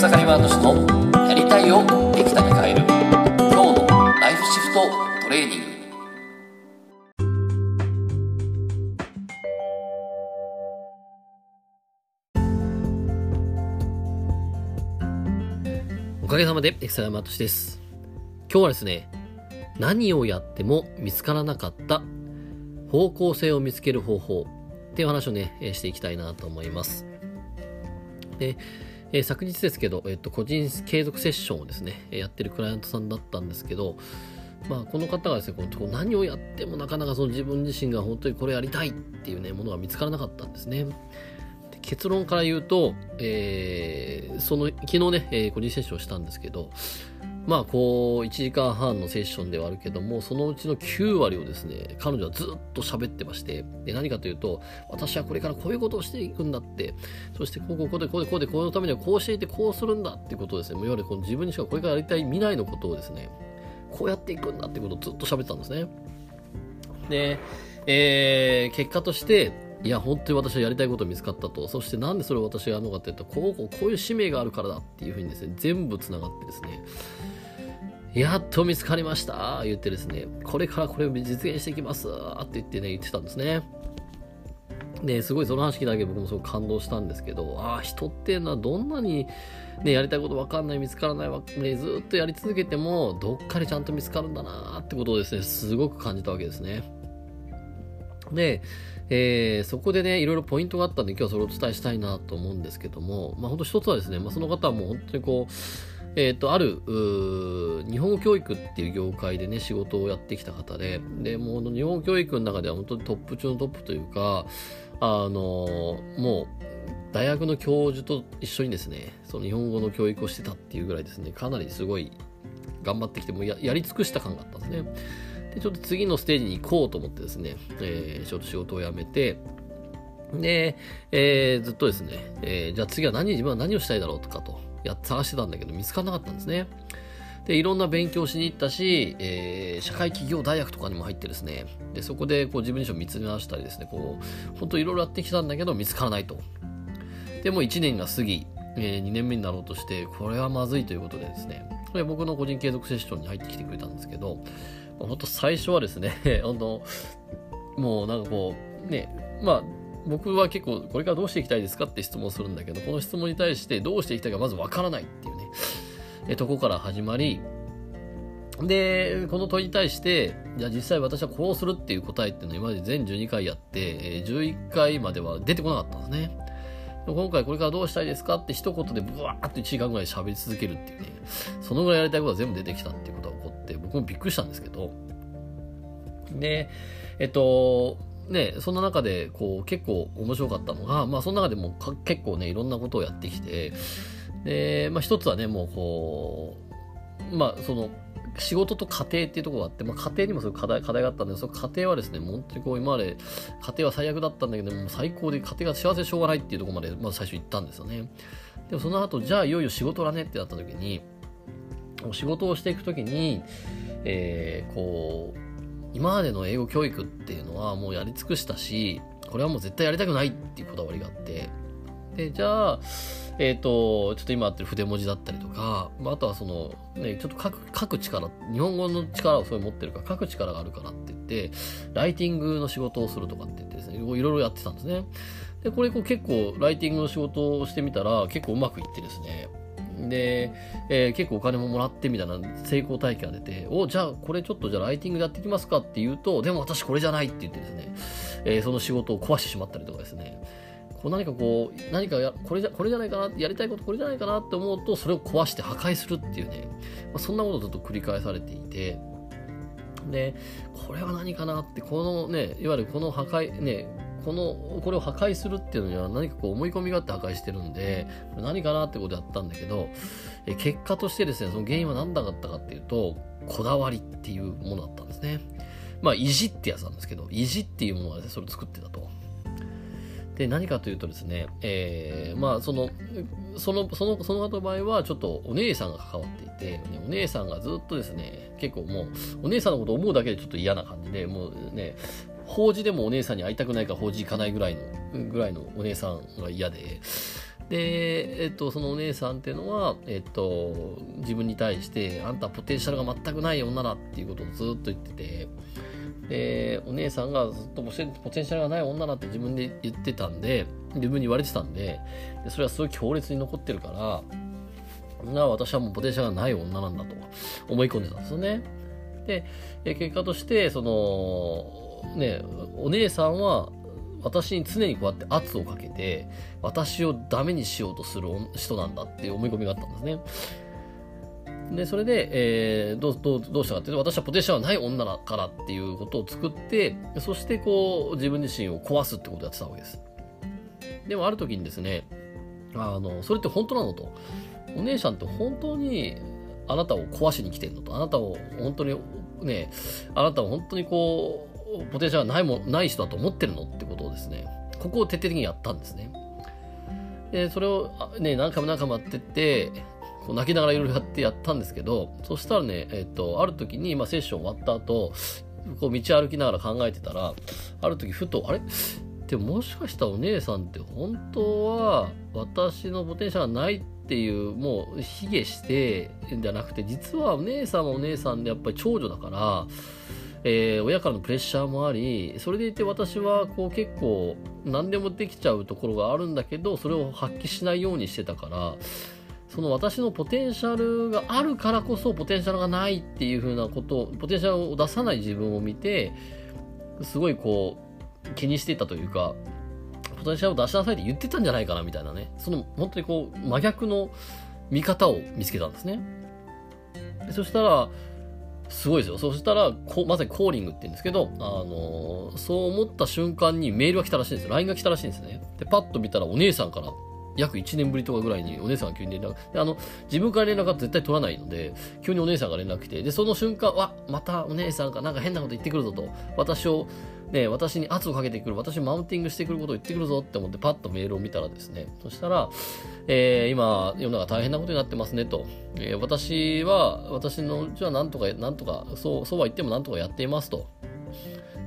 草刈ワード氏のやりたいをできたに変える今日のライフシフトトレーニングおかげさまで、草山敏です。今日はですね、何をやっても見つからなかった方向性を見つける方法っていう話をね、していきたいなと思います。で、えー昨日ですけど、えっと、個人継続セッションをですね、やってるクライアントさんだったんですけど、まあ、この方がですね、こうこ何をやってもなかなかその自分自身が本当にこれやりたいっていうね、ものが見つからなかったんですね。結論から言うと、えーその、昨日ね、えー個人セッションしたんですけど、まあ、こう、1時間半のセッションではあるけども、そのうちの9割をですね、彼女はずっと喋ってまして、で、何かというと、私はこれからこういうことをしていくんだって、そして、こう、こう、こうで、こうで、こうで、このためにはこうしていて、こうするんだってことをですね、いわゆるこの自分にしかこれからやりたい未来のことをですね、こうやっていくんだってことをずっと喋ってたんですね。で、えー結果として、いや、本当に私はやりたいこと見つかったと。そしてなんでそれを私がやるのかっていうと、こう、こう、こういう使命があるからだっていうふうにですね、全部繋がってですね、やっと見つかりました言ってですね、これからこれを実現していきますって言ってね、言ってたんですね。で、すごいその話聞いただけ僕もすごく感動したんですけど、ああ、人っていうのはどんなにね、やりたいこと分かんない、見つからないわ、ね、ずっとやり続けても、どっかでちゃんと見つかるんだなってことをですね、すごく感じたわけですね。で、えーそこでね、いろいろポイントがあったんで、今日はそれをお伝えしたいなと思うんですけども、まあ、本当一つはですね、まあ、その方はもう本当にこう、えっ、と、ある、日本語教育っていう業界でね、仕事をやってきた方で、で、もう日本語教育の中では本当にトップ中のトップというか、あのもう、大学の教授と一緒にですね、その日本語の教育をしてたっていうぐらいですね、かなりすごい頑張ってきて、もややり尽くした感があったんですね。で、ちょっと次のステージに行こうと思ってですね、えーちょっと仕事を辞めて、で、えーずっとですね、えーじゃあ次は何、自分は何をしたいだろうとかと、や探してたんだけど見つからなかったんですね。で、いろんな勉強しに行ったし、えー社会企業大学とかにも入ってですね、で、そこでこう自分自身を見つめ直したりですね、こう、本当いろいろやってきたんだけど見つからないと。で、も1年が過ぎ、え2年目になろうとして、これはまずいということでですね、これ僕の個人継続セッションに入ってきてくれたんですけど、本当最初はですね、本当もうなんかこう、ね、まあ、僕は結構これからどうしていきたいですかって質問するんだけど、この質問に対してどうしていきたいかまずわからないっていうね、えとこから始まり、で、この問いに対して、じゃあ実際私はこうするっていう答えっていうのを今まで全12回やって、え11回までは出てこなかったんですね。今回これからどうしたいですかって一言でブワーっと1時間ぐらい喋り続けるっていうね、そのぐらいやりたいことが全部出てきたっていうことが起こって、僕もびっくりしたんですけど、で、えっと、ね、そんな中で、こう、結構面白かったのが、まあ、その中でも結構ね、いろんなことをやってきて、で、まあ、一つはね、もうこう、まあ、その、仕事と家庭っていうところがあって、まあ、家庭にもそういう課題課題があったんで、その家庭はですね、もう本当にこう、今まで、家庭は最悪だったんだけども、最高で家庭が幸せしょうがないっていうところまで、まず最初行ったんですよね。でもその後、じゃあいよいよ仕事だねってなった時に、仕事をしていく時に、えーこう、今までの英語教育っていうのはもうやり尽くしたし、これはもう絶対やりたくないっていうこだわりがあって、で、じゃあ、えっ、と、ちょっと今やってる筆文字だったりとか、まあ、あとはその、ね、ちょっと書く、書く力、日本語の力をそうい持ってるから、書く力があるからって言って、ライティングの仕事をするとかって言ってですね、いろいろやってたんですね。で、これこう結構、ライティングの仕事をしてみたら、結構うまくいってですね、で、えー結構お金ももらってみたいな成功体験が出て、お、じゃあこれちょっとじゃあライティングでやっていきますかって言うと、でも私これじゃないって言ってですね、えーその仕事を壊してしまったりとかですね、こう何かこう、何かや、これじゃ、これじゃないかな、やりたいことこれじゃないかなって思うと、それを壊して破壊するっていうね、まあ、そんなことをずっと繰り返されていて、で、これは何かなって、このね、いわゆるこの破壊、ね、この、これを破壊するっていうのには何かこう思い込みがあって破壊してるんで、何かなってことやったんだけど、え結果としてですね、その原因は何だったかっていうと、こだわりっていうものだったんですね。まあ、意地ってやつなんですけど、意地っていうものがですね、それを作ってたと。で、何かというとですね、えー、まあ、その、その、その、その方の場合は、ちょっとお姉さんが関わっていて、ねお姉さんがずっとですね、結構もう、お姉さんのことを思うだけでちょっと嫌な感じで、もうね、法事でもお姉さんに会いたくないから法事行かないぐらいの、ぐらいのお姉さんが嫌で、で、えっと、そのお姉さんっていうのは、えっと、自分に対して、あんたポテンシャルが全くない女だっていうことをずっと言ってて、で、お姉さんがずっとポテンシャルがない女だって自分で言ってたんで、自分に言われてたんで、でそれはすごい強烈に残ってるから、な私はもうポテンシャルがない女なんだと思い込んでたんですよね。で、結果として、その、ね、お姉さんは私に常にこうやって圧をかけて、私をダメにしようとする人なんだっていう思い込みがあったんですね。で、それで、えー、どう、どう、どうしたかっていうと、私はポテンシャルがない女だからっていうことを作って、そしてこう、自分自身を壊すってことをやってたわけです。でもある時にですね、あの、それって本当なのと。お姉さんって本当にあなたを壊しに来てんのと。あなたを本当にね、あなたを本当にこう、ポテンシャルがないも、ない人だと思ってるのってことをですね、ここを徹底的にやったんですね。で、それをね、何回も何回もやってって、こう泣きながらいろいろやってやったんですけど、そしたらね、えっと、ある時に、まあ、セッション終わった後、こう道歩きながら考えてたら、ある時ふと、あれ？でももしかしたらお姉さんって本当は私のポテンシャルがないっていうもう卑下してんじゃなくて実はお姉さんはお姉さんでやっぱり長女だからえー、親からのプレッシャーもありそれでいて私はこう結構何でもできちゃうところがあるんだけどそれを発揮しないようにしてたからその私のポテンシャルがあるからこそポテンシャルがないっていう風なことポテンシャルを出さない自分を見てすごいこう気にしてたというかポテンシャルを出しなさいって言ってたんじゃないかなみたいなね。その本当にこう真逆の見方を見つけたんですね。そしたらすごいですよ。そしたら、こまさにコーリングって言うんですけど、あのー、そう思った瞬間にメールが来たらしいんですよ。LINE が来たらしいんですね。で、パッと見たらお姉さんから、約1年ぶりとかぐらいにお姉さんが急に連絡、で、あの、自分から連絡は絶対取らないので、急にお姉さんが連絡来て、で、その瞬間、わ、またお姉さんがなんか変なこと言ってくるぞと、私を、ね、私に圧をかけてくる、私マウンティングしてくることを言ってくるぞって思ってパッとメールを見たらですね、そしたら、えー、今、世の中大変なことになってますねと、えー、私は、私のうちはなんとか、なんとか、そう、そうは言ってもなんとかやっていますと。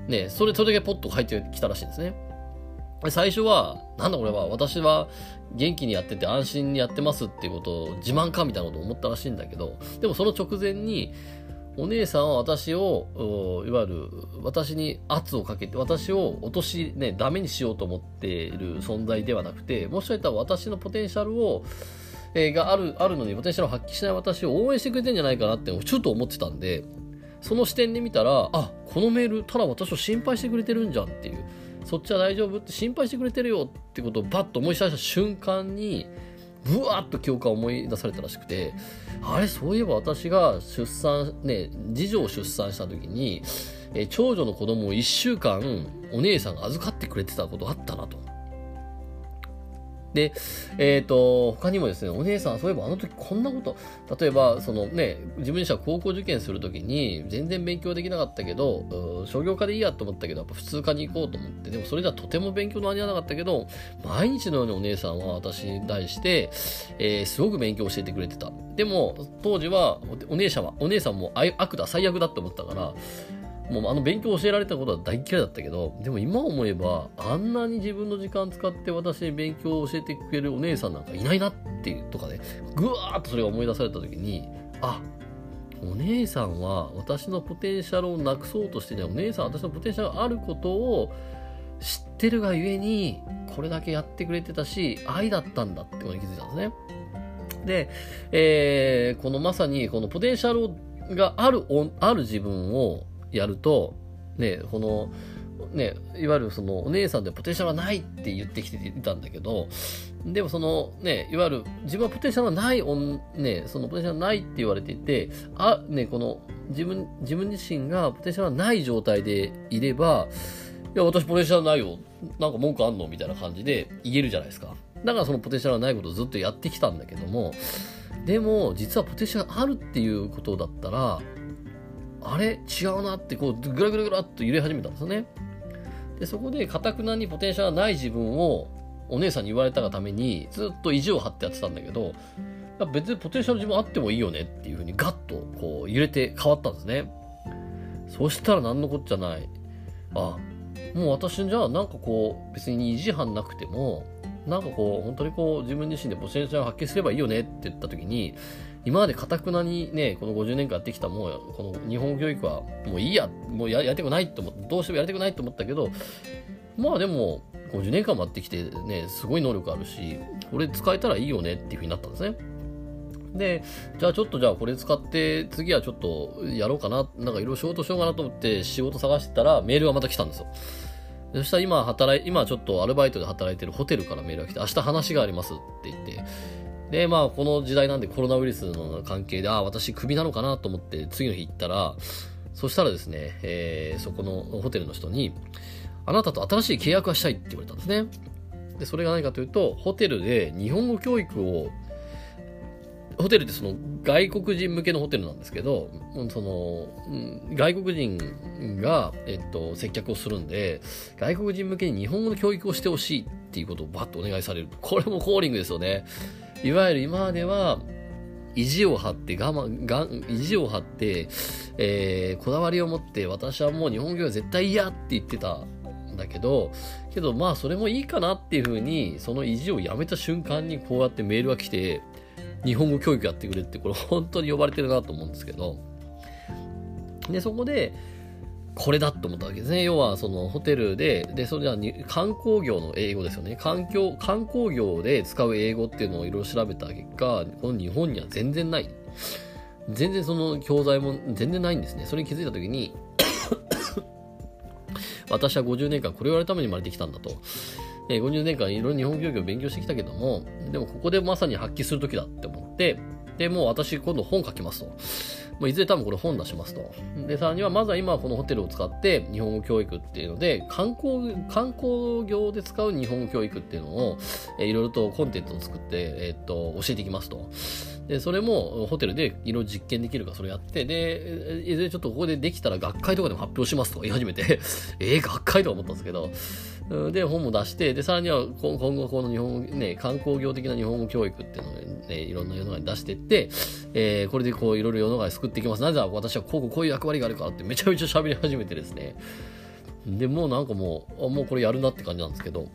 ね、それ、それだけポッと入ってきたらしいんですね。最初は、なんだこれは、私は元気にやってて安心にやってますっていうことを自慢かみたいなことを思ったらしいんだけど、でもその直前に、お姉さんは私を、いわゆる、私に圧をかけて、私を落とし、ね、ダメにしようと思っている存在ではなくて、もしかしたら私のポテンシャルを、えー、がある、あるのに、ポテンシャルを発揮しない私を応援してくれてんじゃないかなって、ちょっと思ってたんで、その視点で見たら、あ、このメール、ただ私を心配してくれてるんじゃんっていう、そっちは大丈夫って心配してくれてるよってことをバッと思い出した瞬間に、ブワーッと記憶が思い出されたらしくて、あれ、そういえば私が出産、ね、次女を出産した時に、え長女の子供を1週間お姉さんが預かってくれてたことあったなと。で、えっ、ー、と、他にもですね、お姉さん、そういえばあの時こんなこと、例えば、そのね、自分自身は高校受験するときに、全然勉強できなかったけど、商業科でいいやと思ったけど、やっぱ普通科に行こうと思って、でもそれじゃとても勉強の間に合わなかったけど、毎日のようにお姉さんは私に対して、えー、すごく勉強教えてくれてた。でも、当時は、お姉さんは、お姉さんも悪だ、最悪だって思ったから、もうあの勉強教えられたことは大嫌いだったけど、でも今思えば、あんなに自分の時間使って私に勉強を教えてくれるお姉さんなんかいないなっていうとかね、ぐわーっとそれが思い出された時に、あ、お姉さんは私のポテンシャルをなくそうとしてね、お姉さん私のポテンシャルがあることを知ってるがゆえに、これだけやってくれてたし、愛だったんだってことに気づいたんですね。で、えー、このまさにこのポテンシャルがある、ある自分をやると、ね、この、ね、いわゆるそのお姉さんでポテンシャルがないって言ってきていたんだけど、でもそのね、いわゆる自分はポテンシャルがない、ね、そのポテンシャルがないって言われていて、あ、ね、この自分、自分自身がポテンシャルがない状態でいれば、いや、私ポテンシャルないよ。なんか文句あんの？みたいな感じで言えるじゃないですか。だからそのポテンシャルがないことをずっとやってきたんだけども、でも、実はポテンシャルあるっていうことだったら、あれ？違うなってこうぐらぐらぐらっと揺れ始めたんですよね。で、そこでかたくなにポテンシャルがない自分をお姉さんに言われたがためにずっと意地を張ってやってたんだけど、別にポテンシャル自分あってもいいよねっていうふうにガッとこう揺れて変わったんですね。そしたら何のこっちゃない。あ、もう私じゃあなんかこう別に意地張んなくてもなんかこう、本当にこう、自分自身でポテンシャルを発揮すればいいよねって言った時に、今までかたくなにね、この50年間やってきたもう、この日本教育はもういいや、もうややりたくないと思って、どうしてもやりたくないと思ったけど、まあでも、50年間もやってきてね、すごい能力あるし、これ使えたらいいよねっていうふうになったんですね。で、じゃあちょっとじゃあこれ使って次はちょっとやろうかな、なんかいろいろ仕事しようかなと思って仕事探してたらメールがまた来たんですよ。そしたら今働い、今ちょっとアルバイトで働いてるホテルからメールが来て、明日話がありますって言って、で、まあこの時代なんでコロナウイルスの関係で、ああ、私クビなのかなと思って次の日行ったら、そしたらですね、えー、そこのホテルの人に、あなたと新しい契約がしたいって言われたんですね。で、それが何かというと、ホテルで日本語教育をホテルってその外国人向けのホテルなんですけど、その、外国人が、えっと、接客をするんで、外国人向けに日本語の教育をしてほしいっていうことをバッとお願いされる。これもコーリングですよね。いわゆる今までは、意地を張って我慢、が意地を張って、えー、こだわりを持って私はもう日本語は絶対嫌って言ってたんだけど、けどまあそれもいいかなっていうふうに、その意地をやめた瞬間にこうやってメールが来て、日本語教育やってくれって、これ本当に呼ばれてるなと思うんですけど、で、そこで、これだと思ったわけですね。要は、そのホテルで、で、それは観光業の英語ですよね。環境、観光業で使う英語っていうのをいろいろ調べた結果、この日本には全然ない。全然その教材も全然ないんですね。それに気づいたときに 私は50年間これをやるために生まれてきたんだと。え、50年間いろいろ日本教育を勉強してきたけども、でもここでまさに発揮する時だって思って、で、もう私今度本書きますと。まあいずれ多分これ本出しますと。で、さらにはまずは今このホテルを使って日本語教育っていうので、観光、観光業で使う日本語教育っていうのを、えー、いろいろとコンテンツを作って、えー、っと、教えていきますと。で、それもホテルでいろいろ実験できるかそれやって、で、いずれちょっとここでできたら学会とかでも発表しますとか 言い始めてえー、学会とか思ったんですけど、で、本も出して、で、さらには今後この日本、ね、観光業的な日本語教育っていうのをね、いろんな世の中に出していって、えー、これでこういろいろ世の中に救っていきます。なぜ私はこうこういう役割があるからってめちゃめちゃ喋り始めてですね。で、もうなんかもう、もうこれやるなって感じなんですけど、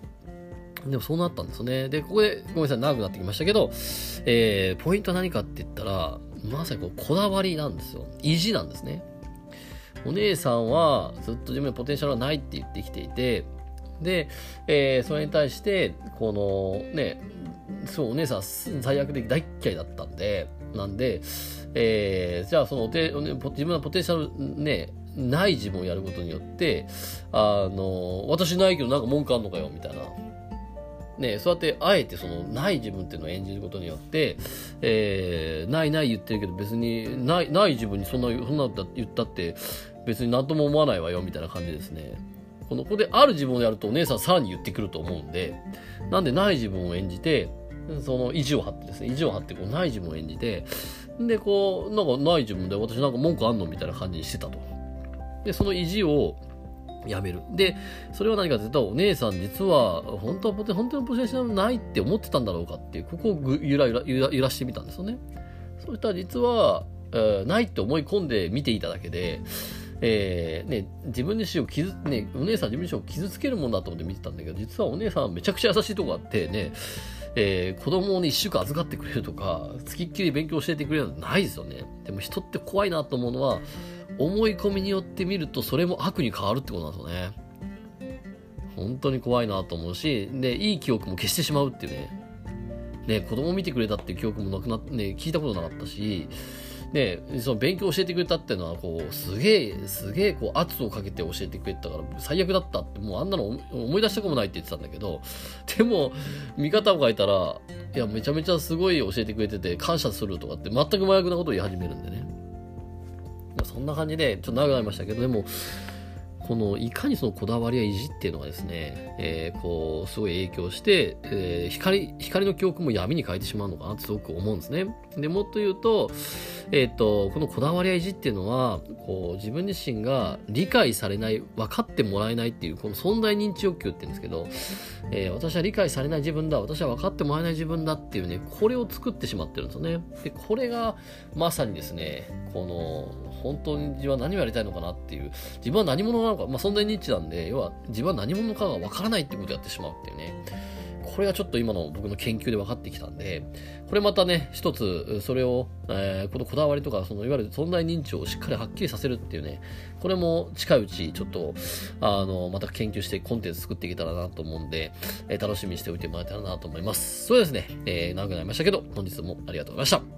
でもそうなったんですよね。で、ここでごめんなさい、長くなってきましたけど、えー、ポイントは何かって言ったら、まさにこうこだわりなんですよ。意地なんですね。お姉さんはずっと自分のポテンシャルはないって言ってきていて、で、えー、それに対して、このね、そう、お姉さん最悪で大嫌いだったんで、なんで、えー、じゃあそのおて自分のポテンシャルね、ない自分をやることによって、あの、私ないけどなんか文句あんのかよ、みたいな。ね、そうやってあえてそのない自分っていうのを演じることによって、えー、ないない言ってるけど別にないない自分にそんなそんな言ったって別に何とも思わないわよみたいな感じですね。この子である自分をやるとお姉さんさらに言ってくると思うんで、なんでない自分を演じて、その意地を張ってですね、意地を張ってこうない自分を演じて、で、こう、なんかない自分で私なんか文句あんのみたいな感じにしてたと。で、その意地をやめる。で、それは何かというと、お姉さん実は、本当は、本当のポテンシャルないって思ってたんだろうかっていう、ここをぐゆらゆらゆら揺らしてみたんですよね。そしたら実は、えー、ないって思い込んで見ていただけで、えー、ね、自分自身を傷、ね、お姉さん自分自身を傷つけるもんだと思って見てたんだけど、実はお姉さんめちゃくちゃ優しいとこあってね、えー、子供をね、一週間預かってくれるとか、つきっきり勉強教えてくれるのないですよね。でも人って怖いなと思うのは、思い込みによって見るとそれも悪に変わるってことなんですよね。本当に怖いなと思うし、で、いい記憶も消してしまうっていうね。ね、子供見てくれたっていう記憶もなくなって、ね、聞いたことなかったし、で、その勉強教えてくれたっていうのは、こう、すげえ、すげえ、こう、圧をかけて教えてくれたから、最悪だったって、もうあんなの思い出したくもないって言ってたんだけど、でも、見方を変えたら、いや、めちゃめちゃすごい教えてくれてて、感謝するとかって、全く真逆なことを言い始めるんでね。そんな感じで、ちょっと長くなりましたけど、でも、このいかにそのこだわりや意地っていうのがですね、えー、こう、すごい影響して、えー、光、光の記憶も闇に変えてしまうのかなってすごく思うんですね。で、もっと言うと、えっ、ー、と、このこだわりや意地っていうのは、こう、自分自身が理解されない、分かってもらえないっていう、この存在認知欲求って言うんですけど、えー、私は理解されない自分だ、私は分かってもらえない自分だっていうね、これを作ってしまってるんですよね。で、これが、まさにですね、この、本当に自分は何をやりたいのかなっていう、自分は何者なのか、まあ、存在認知なんで、要は、自分は何者かが分からないってことをやってしまうっていうね。これがちょっと今の僕の研究で分かってきたんで、これまたね、一つ、それを、えー、このこだわりとか、そのいわゆる存在認知をしっかりはっきりさせるっていうね、これも近いうち、ちょっと、あの、また研究してコンテンツ作っていけたらなと思うんで、えー、楽しみにしておいてもらえたらなと思います。そうですね、えー、長くなりましたけど、本日もありがとうございました。